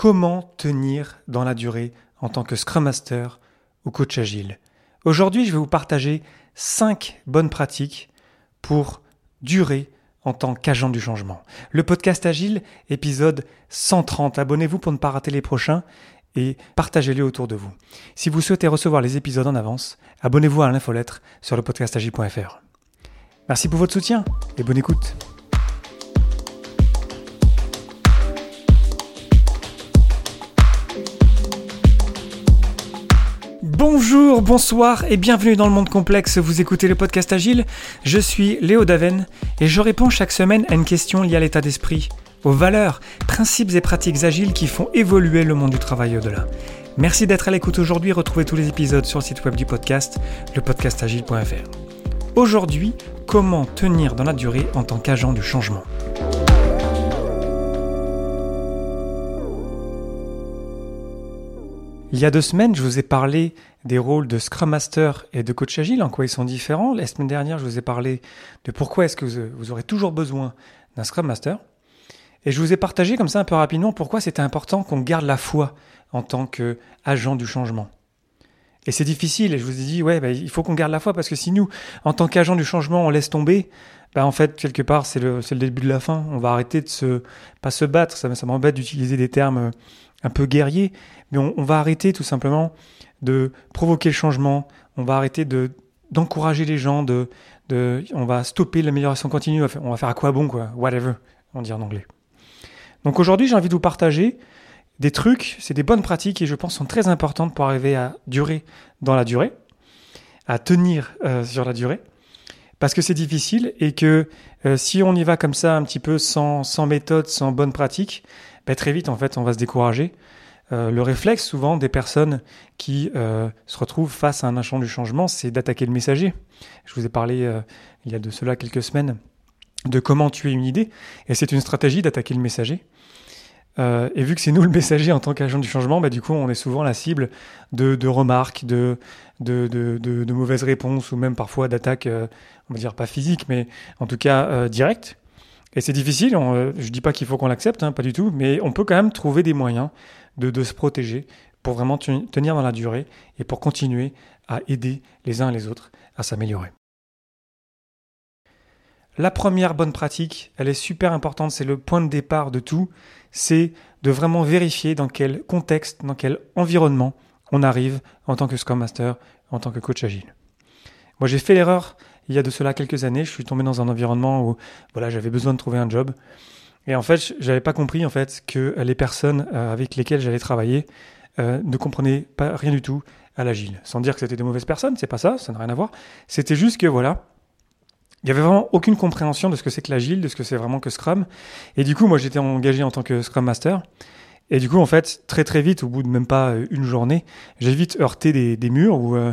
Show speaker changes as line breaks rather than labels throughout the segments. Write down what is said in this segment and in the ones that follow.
comment tenir dans la durée en tant que Scrum Master ou coach agile. Aujourd'hui, je vais vous partager 5 bonnes pratiques pour durer en tant qu'agent du changement. Le podcast Agile, épisode 130. Abonnez-vous pour ne pas rater les prochains et partagez-les autour de vous. Si vous souhaitez recevoir les épisodes en avance, abonnez-vous à l'infolettre sur le podcastagile.fr. Merci pour votre soutien et bonne écoute. Bonjour, bonsoir et bienvenue dans le monde complexe. Vous écoutez le podcast Agile. Je suis Léo Daven et je réponds chaque semaine à une question liée à l'état d'esprit, aux valeurs, principes et pratiques agiles qui font évoluer le monde du travail au-delà. Merci d'être à l'écoute aujourd'hui. Retrouvez tous les épisodes sur le site web du podcast, lepodcastagile.fr. Aujourd'hui, comment tenir dans la durée en tant qu'agent du changement? Il y a deux semaines, je vous ai parlé des rôles de Scrum Master et de Coach Agile, en quoi ils sont différents. La semaine dernière, je vous ai parlé de pourquoi est-ce que vous aurez toujours besoin d'un Scrum Master. Et je vous ai partagé comme ça un peu rapidement pourquoi c'était important qu'on garde la foi en tant qu'agent du changement. Et c'est difficile, et je vous ai dit, ouais, bah, il faut qu'on garde la foi, parce que si nous, en tant qu'agent du changement, on laisse tomber, bah, en fait, quelque part, c'est le, début de la fin. On va arrêter de se, pas se battre, ça m'embête d'utiliser des termes un peu guerriers, mais on, va arrêter tout simplement de provoquer le changement, on va arrêter de d'encourager les gens, de, de, on va stopper l'amélioration continue, on va faire à quoi bon, quoi, whatever, on dit en anglais. Donc aujourd'hui, j'ai envie de vous partager des trucs, c'est des bonnes pratiques et je pense sont très importantes pour arriver à durer dans la durée, à tenir euh, sur la durée, parce que c'est difficile et que euh, si on y va comme ça un petit peu sans, sans méthode, sans bonne pratique, ben, très vite en fait on va se décourager euh, le réflexe souvent des personnes qui euh, se retrouvent face à un agent du changement, c'est d'attaquer le messager. Je vous ai parlé euh, il y a de cela quelques semaines de comment tuer une idée, et c'est une stratégie d'attaquer le messager. et vu que c'est nous le messager en tant qu'agent du changement, bah, du coup on est souvent la cible de, remarques, de, de, mauvaises réponses, ou même parfois d'attaques, on va dire pas physiques, mais en tout cas directes. Et c'est difficile, je ne dis pas qu'il faut qu'on l'accepte, hein, pas du tout, mais on peut quand même trouver des moyens de, se protéger pour vraiment tenir dans la durée et pour continuer à aider les uns les autres à s'améliorer. La première bonne pratique, elle est super importante, c'est le point de départ de tout, c'est de vraiment vérifier dans quel contexte, dans quel environnement on arrive en tant que Scrum Master, en tant que coach agile. Moi j'ai fait l'erreur il y a de cela quelques années, je suis tombé dans un environnement où voilà, j'avais besoin de trouver un job. Et en fait, j'avais pas compris en fait que les personnes euh, avec lesquelles j'allais travailler euh, ne comprenaient pas rien du tout à l'agile. Sans dire que c'était des mauvaises personnes, c'est pas ça, ça n'a rien à voir. C'était juste que voilà, il y avait vraiment aucune compréhension de ce que c'est que l'agile, de ce que c'est vraiment que Scrum. Et du coup, moi, j'étais engagé en tant que Scrum Master. Et du coup, en fait, très très vite, au bout de même pas une journée, j'ai vite heurté des, murs où euh,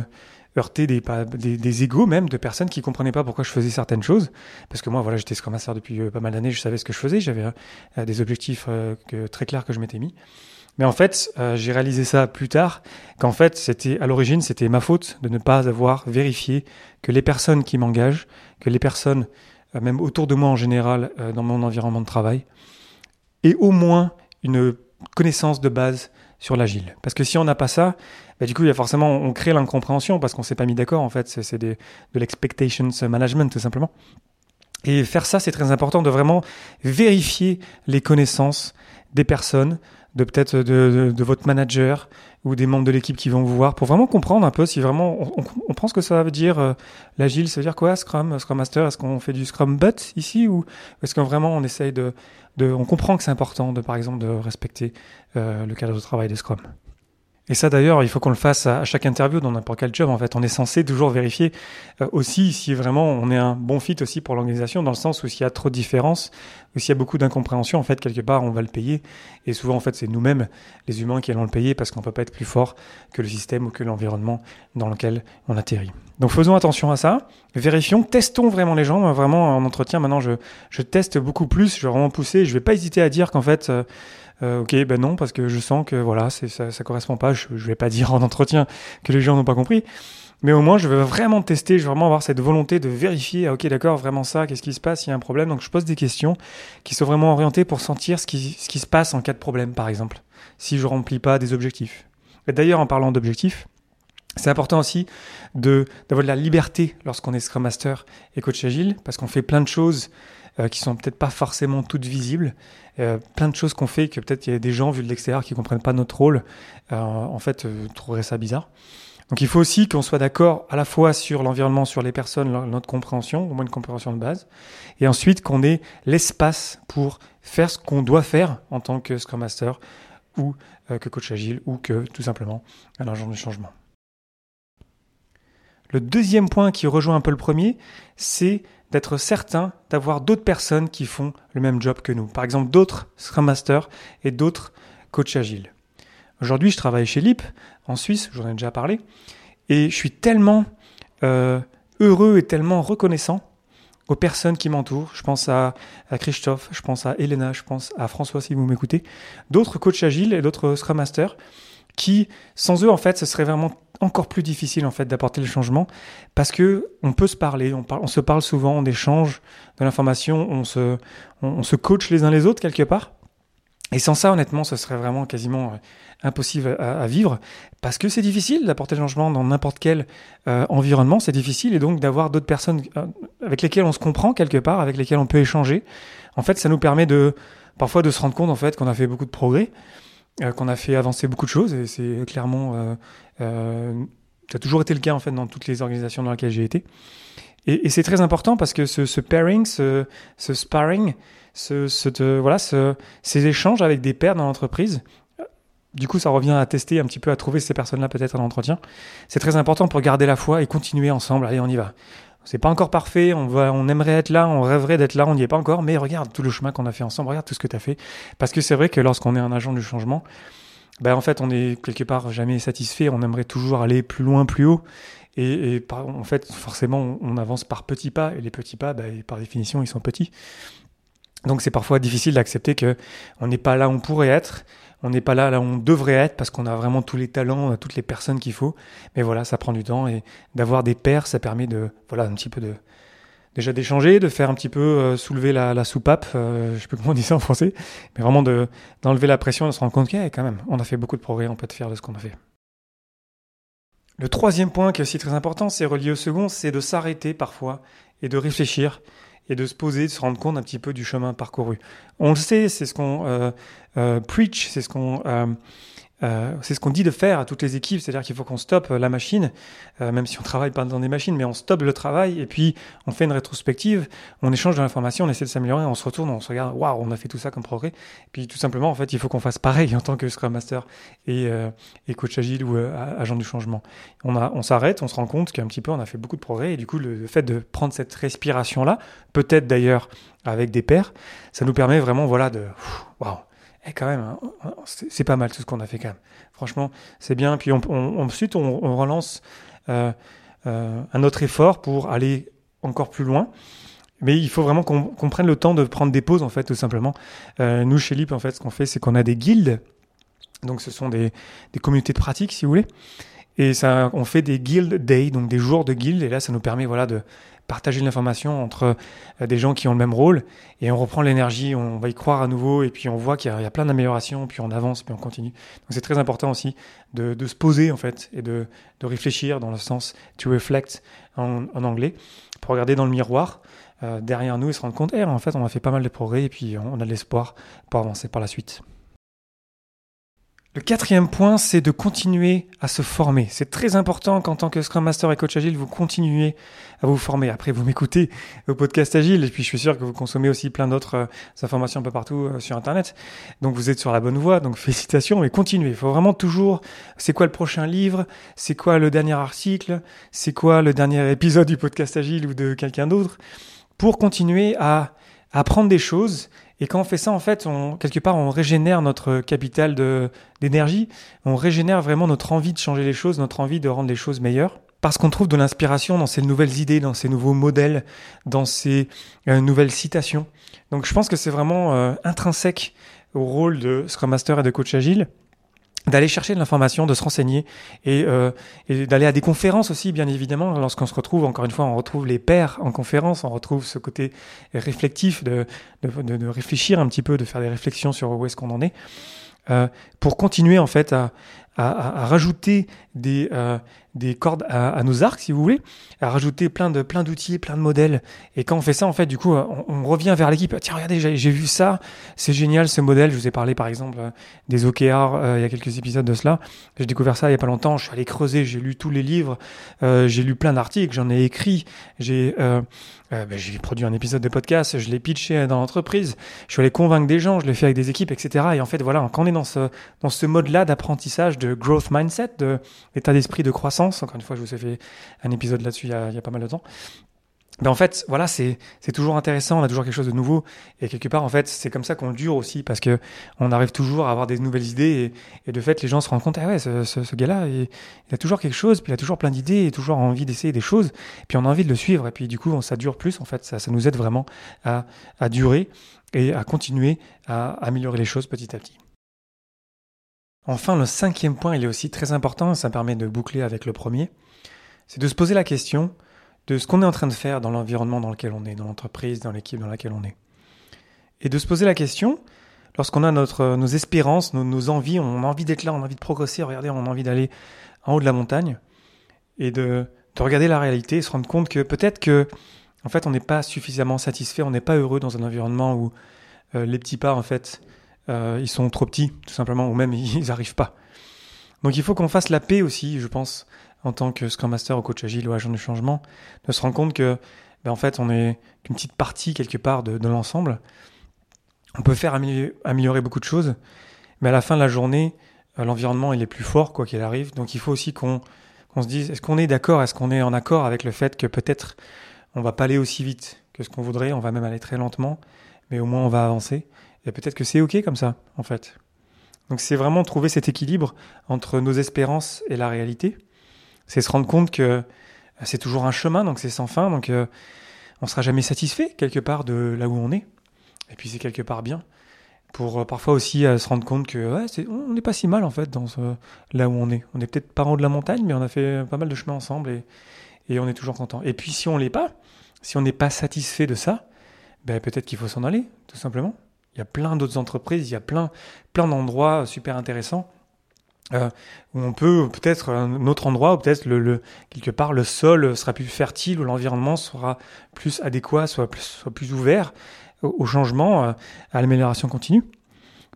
heurter des, des, des égos même de personnes qui comprenaient pas pourquoi je faisais certaines choses. Parce que moi, voilà, j'étais Scrum Master depuis euh, pas mal d'années, je savais ce que je faisais, j'avais euh, des objectifs euh, que, très clairs que je m'étais mis. Mais en fait, j'ai réalisé ça plus tard, qu'en fait, c'était à l'origine, c'était ma faute de ne pas avoir vérifié que les personnes qui m'engagent, que les personnes, même autour de moi en général, dans mon environnement de travail, aient au moins une connaissance de base sur l'agile. Parce que si on n'a pas ça, bah, du coup, il y a forcément, on crée l'incompréhension parce qu'on s'est pas mis d'accord, en fait. C'est de l'expectations management, tout simplement. Et faire ça, c'est très important de vraiment vérifier les connaissances des personnes, de peut-être de, votre manager ou des membres de l'équipe qui vont vous voir pour vraiment comprendre un peu si vraiment on, on, prend que ça veut dire euh, l'agile, ça veut dire quoi Scrum, Scrum Master, est-ce qu'on fait du Scrum but ici ou est-ce qu'on vraiment on essaye de, on comprend que c'est important de par exemple de respecter euh, le cadre de travail des Scrum. Et ça d'ailleurs, il faut qu'on le fasse à chaque interview dans n'importe quel job. En fait, on est censé toujours vérifier euh, aussi si vraiment on est un bon fit aussi pour l'organisation, dans le sens où s'il y a trop de différences, ou s'il y a beaucoup d'incompréhension, en fait, quelque part, on va le payer. Et souvent, en fait, c'est nous-mêmes, les humains, qui allons le payer parce qu'on peut pas être plus fort que le système ou que l'environnement dans lequel on atterrit. Donc, faisons attention à ça. Vérifions, testons vraiment les gens. Vraiment, en entretien, maintenant, je, teste beaucoup plus. Je vais vraiment pousser. Je vais pas hésiter à dire qu'en fait, euh, euh, ok, ben non, parce que je sens que voilà, ça, ça correspond pas. Je, je vais pas dire en entretien que les gens n'ont pas compris, Mais au moins, je veux vraiment tester, je veux vraiment avoir cette volonté de vérifier, ah, ok, d'accord, vraiment ça, qu'est-ce qui se passe, il y a un problème. Donc, je pose des questions qui sont vraiment orientées pour sentir ce qui, se passe en cas de problème, par exemple, si je remplis pas des objectifs. Et d'ailleurs, en parlant d'objectifs, c'est important aussi d'avoir de la liberté lorsqu'on est Scrum Master et coach agile, parce qu'on fait plein de choses euh, qui sont peut-être pas forcément toutes visibles, euh, plein de choses qu'on fait que peut-être il y a des gens vu de l'extérieur qui comprennent pas notre rôle, euh, en fait, euh, trouveraient ça bizarre. Donc il faut aussi qu'on soit d'accord à la fois sur l'environnement, sur les personnes, notre compréhension, au moins une compréhension de base, et ensuite qu'on ait l'espace pour faire ce qu'on doit faire en tant que Scrum Master ou que coach agile ou que tout simplement un agent de changement. Le deuxième point qui rejoint un peu le premier, c'est d'être certain d'avoir d'autres personnes qui font le même job que nous. Par exemple, d'autres Scrum Masters et d'autres coachs agiles. Aujourd'hui, je travaille chez LIP, en Suisse, j'en ai déjà parlé, et je suis tellement euh, heureux et tellement reconnaissant aux personnes qui m'entourent. Je pense à, à, Christophe, je pense à Elena, je pense à François si vous m'écoutez, d'autres coachs agiles et d'autres Scrum Masters qui, sans eux, en fait, ce serait vraiment encore plus difficile en fait d'apporter le changement parce que on peut se parler, on, se parle souvent, on échange de l'information, on se, on, se coach les uns les autres quelque part. Et sans ça, honnêtement, ce serait vraiment quasiment euh, impossible à, vivre parce que c'est difficile d'apporter le changement dans n'importe quel euh, environnement. C'est difficile et donc d'avoir d'autres personnes euh, avec lesquelles on se comprend quelque part, avec lesquelles on peut échanger. En fait, ça nous permet de parfois de se rendre compte en fait qu'on a fait beaucoup de progrès, qu'on a fait avancer beaucoup de choses et c'est clairement ça a toujours été le cas en fait dans toutes les organisations dans lesquelles j'ai été. Et, c'est très important parce que ce, ce pairing, ce, ce sparring, ce, ce, voilà, ce, ces échanges avec des pairs dans l'entreprise, du coup, ça revient à tester un petit peu, à trouver ces personnes-là peut-être à l'entretien. C'est très important pour garder la foi et continuer ensemble. Allez, on y va. C'est pas encore parfait, on, va, on aimerait être là, on rêverait d'être là, on n'y est pas encore, mais regarde tout le chemin qu'on a fait ensemble, regarde tout ce que tu as fait. Parce que c'est vrai que lorsqu'on est un agent du changement, ben en fait, on est quelque part jamais satisfait, on aimerait toujours aller plus loin, plus haut. Et, en fait, forcément, on, avance par petits pas, et les petits pas, ben, par définition, ils sont petits. Donc c'est parfois difficile d'accepter que on n'est pas là où on pourrait être, on n'est pas là où on devrait être parce qu'on a vraiment tous les talents, euh, toutes les personnes qu'il faut. Mais voilà, ça prend du temps et d'avoir des pairs, ça permet de voilà un petit peu déjà d'échanger, de faire un petit peu euh, soulever la, soupape, euh, je sais plus comment on dit ça en français, mais vraiment de d'enlever la pression, de se rendre compte qu'il quand même, on a fait beaucoup de progrès, on peut être fier de ce qu'on a fait. Le troisième point qui est aussi très important, c'est relié au second, c'est de s'arrêter parfois et de réfléchir et de se poser, de se rendre compte un petit peu du chemin parcouru. On le sait, c'est ce qu'on euh, euh, preach, c'est ce qu'on euh, euh, c'est ce qu'on dit de faire à toutes les équipes, c'est-à-dire qu'il faut qu'on stoppe la machine, euh, même si on travaille pas dans des machines, mais on stoppe le travail et puis on fait une rétrospective, on échange de l'information, on essaie de s'améliorer, on se retourne, on se regarde, waouh, on a fait tout ça comme progrès. Et puis tout simplement, en fait, il faut qu'on fasse pareil en tant que Scrum Master et, euh, et coach agile ou agent du changement. On, a, on s'arrête, on se rend compte qu'un petit peu on a fait beaucoup de progrès et du coup le, fait de prendre cette respiration là, peut-être d'ailleurs avec des pairs, ça nous permet vraiment voilà de waouh eh, quand même, hein, c'est pas mal tout ce qu'on a fait quand même. Franchement, c'est bien. Puis on, ensuite, on, relance euh, euh, un autre effort pour aller encore plus loin. Mais il faut vraiment qu'on qu prenne le temps de prendre des pauses, en fait, tout simplement. Euh, nous, chez LIP, en fait, ce qu'on fait, c'est qu'on a des guildes. Donc, ce sont des, des communautés de pratique, si vous voulez. Et ça, on fait des guild days, donc des jours de guild. Et là, ça nous permet, voilà, de partager l'information entre euh, des gens qui ont le même rôle et on reprend l'énergie, on va y croire à nouveau et puis on voit qu'il y, a plein d'améliorations, puis on avance, puis on continue. Donc c'est très important aussi de, se poser en fait et de, de, réfléchir dans le sens to reflect en, anglais, pour regarder dans le miroir euh, derrière nous et se rendre compte, eh, en fait on a fait pas mal de progrès et puis on a de l'espoir pour avancer par la suite. Le quatrième point, c'est de continuer à se former. C'est très important qu'en tant que Scrum Master et Coach Agile, vous continuez à vous former. Après, vous m'écoutez au podcast Agile, et puis je suis sûr que vous consommez aussi plein d'autres euh, informations un peu partout euh, sur Internet. Donc vous êtes sur la bonne voie, donc félicitations, mais continuez. Il faut vraiment toujours, c'est quoi le prochain livre, c'est quoi le dernier article, c'est quoi le dernier épisode du podcast Agile ou de quelqu'un d'autre, pour continuer à apprendre des choses et quand on fait ça, en fait, on, quelque part, on régénère notre capital d'énergie, on régénère vraiment notre envie de changer les choses, notre envie de rendre les choses meilleures. Parce qu'on trouve de l'inspiration dans ces nouvelles idées, dans ces nouveaux modèles, dans ces euh, nouvelles citations. Donc je pense que c'est vraiment euh, intrinsèque au rôle de Scrum Master et de coach agile. D'aller chercher de l'information, de se renseigner et, euh, et d'aller à des conférences aussi, bien évidemment. Lorsqu'on se retrouve, encore une fois, on retrouve les pairs en conférence, on retrouve ce côté réflectif de, de, de, de réfléchir un petit peu, de faire des réflexions sur où est-ce qu'on en est, euh, pour continuer en fait à, à, rajouter des, euh, des cordes à, nos arcs, si vous voulez, à rajouter plein de plein d'outils, plein de modèles. Et quand on fait ça, en fait, du coup, on, revient vers l'équipe. Tiens, regardez, j'ai vu ça, c'est génial ce modèle. Je vous ai parlé, par exemple, des OKR euh, il y a quelques épisodes de cela. J'ai découvert ça il y a pas longtemps. Je suis allé creuser, j'ai lu tous les livres, euh, j'ai lu plein d'articles, j'en ai écrit, j'ai euh, euh ben, j'ai produit un épisode de podcast, je l'ai pitché dans l'entreprise, je suis allé convaincre des gens, je l'ai fait avec des équipes, etc. Et en fait, voilà, quand on est dans ce dans ce mode-là d'apprentissage, de growth mindset, de état d'esprit de croissance. Encore une fois, je vous ai fait un épisode là-dessus il, y a pas mal de temps. Mais en fait, voilà, c'est toujours intéressant, on a toujours quelque chose de nouveau et quelque part en fait, c'est comme ça qu'on dure aussi parce que on arrive toujours à avoir des nouvelles idées et, de fait les gens se rendent compte ah ouais, ce, gars-là, il, a toujours quelque chose, puis il a toujours plein d'idées et toujours envie d'essayer des choses, puis on a envie de le suivre et puis du coup, ça dure plus en fait, ça nous aide vraiment à durer et à continuer à améliorer les choses petit à petit. Enfin, le cinquième point, il est aussi très important, ça permet de boucler avec le premier, c'est de se poser la question de ce qu'on est en train de faire dans l'environnement dans lequel on est, dans l'entreprise, dans l'équipe dans laquelle on est. Et de se poser la question, lorsqu'on a nos espérances, nos, envies, on a envie d'être là, on a envie de progresser, regardez, on a envie d'aller en haut de la montagne, et de, de regarder la réalité et se rendre compte que peut-être que, en fait, on n'est pas suffisamment satisfait, on n'est pas heureux dans un environnement où euh, les petits pas, en fait, euh, ils sont trop petits, tout simplement, ou même ils n'arrivent pas. Donc il faut qu'on fasse la paix aussi, je pense, en tant que Scrum Master ou coach agile ou agent du changement, de se rendre compte que, ben, en fait, on est qu'une petite partie quelque part de, l'ensemble. On peut faire améliorer, beaucoup de choses, mais à la fin de la journée, euh, l'environnement il est plus fort quoi qu'il arrive. Donc il faut aussi qu'on se dise, est-ce qu'on est d'accord, est-ce qu'on est en accord avec le fait que peut-être on va pas aller aussi vite que ce qu'on voudrait, on va même aller très lentement, mais au moins on va avancer. Et peut-être que c'est ok comme ça, en fait. Donc c'est vraiment trouver cet équilibre entre nos espérances et la réalité. C'est se rendre compte que euh, c'est toujours un chemin, donc c'est sans fin, donc euh, on sera jamais satisfait quelque part de là où on est. Et puis c'est quelque part bien pour euh, parfois aussi euh, se rendre compte que on n'est pas si mal en fait là où on est. On est peut-être pas en haut de la montagne, mais on a fait pas mal de chemin ensemble et, et on est toujours content. Et puis si on l'est pas, si on n'est pas satisfait de ça, ben peut-être qu'il faut s'en aller, tout simplement. Il y a plein d'autres entreprises, il y a plein, plein d'endroits super intéressants euh, où on peut peut-être un autre endroit où peut-être le, quelque part le sol sera plus fertile, où l'environnement sera plus adéquat, soit plus, ouvert au, au changement, euh, à l'amélioration continue.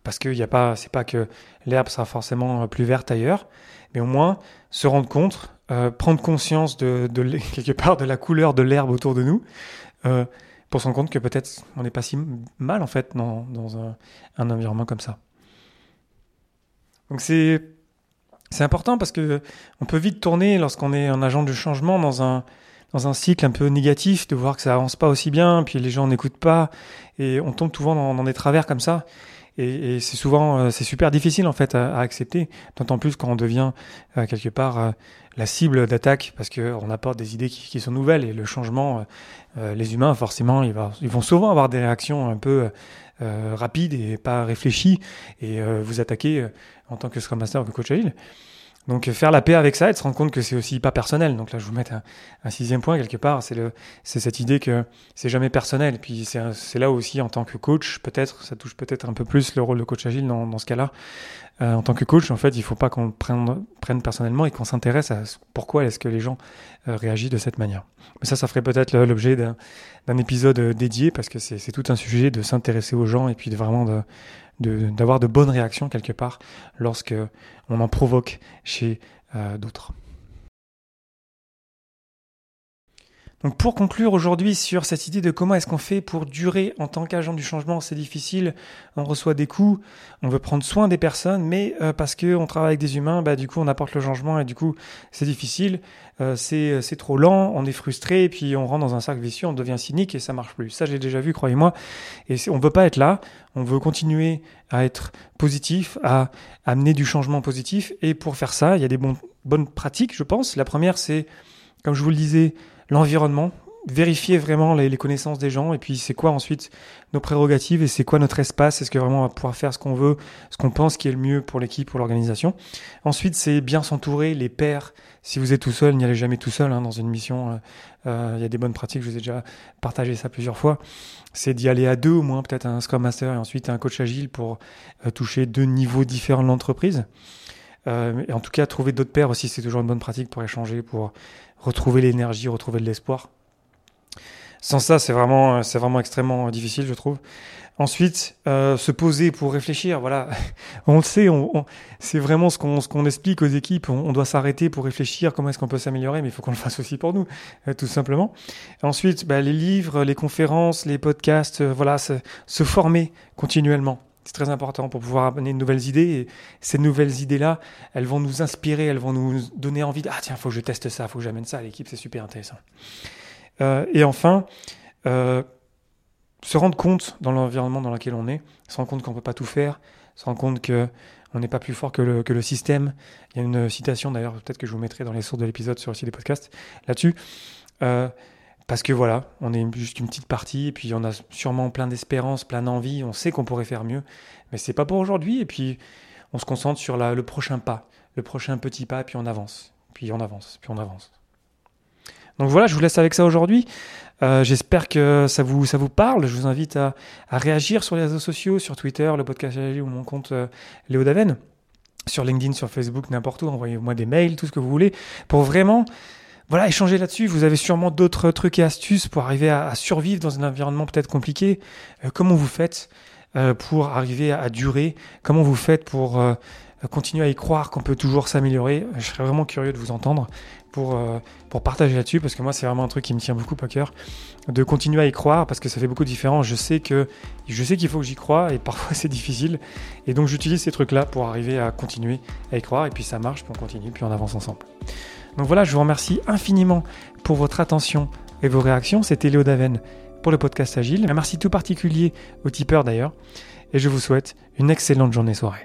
Parce qu'il n'y a pas, c'est pas que l'herbe sera forcément plus verte ailleurs, mais au moins se rendre compte, euh, prendre conscience de, quelque part de la couleur de l'herbe autour de nous, euh, pour se compte que peut-être on n'est pas si mal en fait dans, un, environnement comme ça. Donc c'est important parce que on peut vite tourner lorsqu'on est un agent de changement dans un cycle un peu négatif, de voir que ça avance pas aussi bien, puis les gens n'écoutent pas, et on tombe souvent dans des travers comme ça. Et, et c'est souvent, euh, c'est super difficile en fait à, à accepter, d'autant plus quand on devient euh, quelque part euh, la cible d'attaque, parce qu'on apporte des idées qui, qui, sont nouvelles. Et le changement, les humains forcément, ils, va, ils, vont souvent avoir des réactions un peu rapides et pas réfléchies, et vous attaquer en tant que Scrum Master ou coach agile. Donc faire la paix avec ça et de se rendre compte que c'est aussi pas personnel. Donc là, je vous mets un, sixième point quelque part, c'est le, c'est cette idée que c'est jamais personnel. Puis c'est là aussi en tant que coach, peut-être, ça touche peut-être un peu plus le rôle de coach agile dans, dans ce cas-là. Euh, en tant que coach, en fait, il faut pas qu'on prenne, prenne personnellement et qu'on s'intéresse à pourquoi est-ce que les gens euh, réagissent de cette manière. Mais ça, ça ferait peut-être l'objet d'un épisode dédié parce que c'est tout un sujet de s'intéresser aux gens et puis de vraiment d'avoir de, bonnes réactions quelque part lorsque on en provoque chez euh, d'autres. Donc pour conclure aujourd'hui sur cette idée de comment est-ce qu'on fait pour durer en tant qu'agent du changement, c'est difficile, on reçoit des coups, on veut prendre soin des personnes, mais euh, parce que on travaille avec des humains, bah, du coup on apporte le changement et du coup c'est difficile, euh, c'est trop lent, on est frustré, et puis on rentre dans un cercle vicieux, on devient cynique et ça marche plus. Ça j'ai déjà vu, croyez-moi, et on veut pas être là, on veut continuer à être positif, à amener du changement positif, et pour faire ça, il y a des bon, bonnes pratiques, je pense. La première c'est, comme je vous le disais, l'environnement, vérifier vraiment les, connaissances des gens et puis c'est quoi ensuite nos prérogatives et c'est quoi notre espace. Est-ce que vraiment on va pouvoir faire ce qu'on veut, ce qu'on pense qui est le mieux pour l'équipe, pour l'organisation. Ensuite, c'est bien s'entourer, les pairs. Si vous êtes tout seul, n'y allez jamais tout seul hein, dans une mission. Euh, euh, il y a des bonnes pratiques, je vous ai déjà partagé ça plusieurs fois. C'est d'y aller à deux au moins, peut-être un Scrum Master et ensuite un coach agile pour euh, toucher deux niveaux différents de l'entreprise. Et en tout cas, trouver d'autres pairs aussi, c'est toujours une bonne pratique pour échanger, pour retrouver l'énergie, retrouver de l'espoir. Sans ça, c'est vraiment, c'est vraiment extrêmement difficile, je trouve. Ensuite, euh, se poser pour réfléchir. Voilà, on le sait, c'est vraiment ce qu'on, ce qu'on explique aux équipes. On, doit s'arrêter pour réfléchir comment est-ce qu'on peut s'améliorer, mais il faut qu'on le fasse aussi pour nous, euh, tout simplement. Ensuite, bah, les livres, les conférences, les podcasts, euh, voilà, se former continuellement. C'est très important pour pouvoir amener de nouvelles idées. Et ces nouvelles idées-là, elles vont nous inspirer, elles vont nous donner envie de ah tiens, faut que je teste ça, faut que j'amène ça à l'équipe, c'est super intéressant. Euh, et enfin, euh, se rendre compte dans l'environnement dans lequel on est, se rendre compte qu'on ne peut pas tout faire, se rendre compte qu'on n'est pas plus fort que le, que le, système. Il y a une citation d'ailleurs, peut-être que je vous mettrai dans les sources de l'épisode sur le site des podcasts là-dessus. Euh, parce que voilà, on est juste une petite partie, et puis on a sûrement plein d'espérance, plein d'envie, on sait qu'on pourrait faire mieux, mais c'est pas pour aujourd'hui, et puis on se concentre sur le prochain pas, le prochain petit pas, puis on avance, puis on avance, puis on avance. Donc voilà, je vous laisse avec ça aujourd'hui. Euh, j'espère que ça vous, ça vous parle. Je vous invite à, réagir sur les réseaux sociaux, sur Twitter, le podcast ou mon compte euh, Léo Daven, sur LinkedIn, sur Facebook, n'importe où. Envoyez-moi des mails, tout ce que vous voulez, pour vraiment voilà, échanger là-dessus. Vous avez sûrement d'autres trucs et astuces pour arriver à, survivre dans un environnement peut-être compliqué. Euh, comment vous faites pour arriver à, durer? Comment vous faites pour continuer à y croire qu'on peut toujours s'améliorer? Je serais vraiment curieux de vous entendre pour, euh, pour partager là-dessus, parce que moi, c'est vraiment un truc qui me tient beaucoup à cœur, de continuer à y croire, parce que ça fait beaucoup de différence. Je sais que je sais qu'il faut que j'y croie, et parfois c'est difficile. Et donc, j'utilise ces trucs-là pour arriver à continuer à y croire, et puis ça marche, puis on continue, puis on avance ensemble. Donc voilà, je vous remercie infiniment pour votre attention et vos réactions. C'était Léo Daven pour le podcast Agile. Un merci tout particulier aux tipeurs d'ailleurs, et je vous souhaite une excellente journée soirée.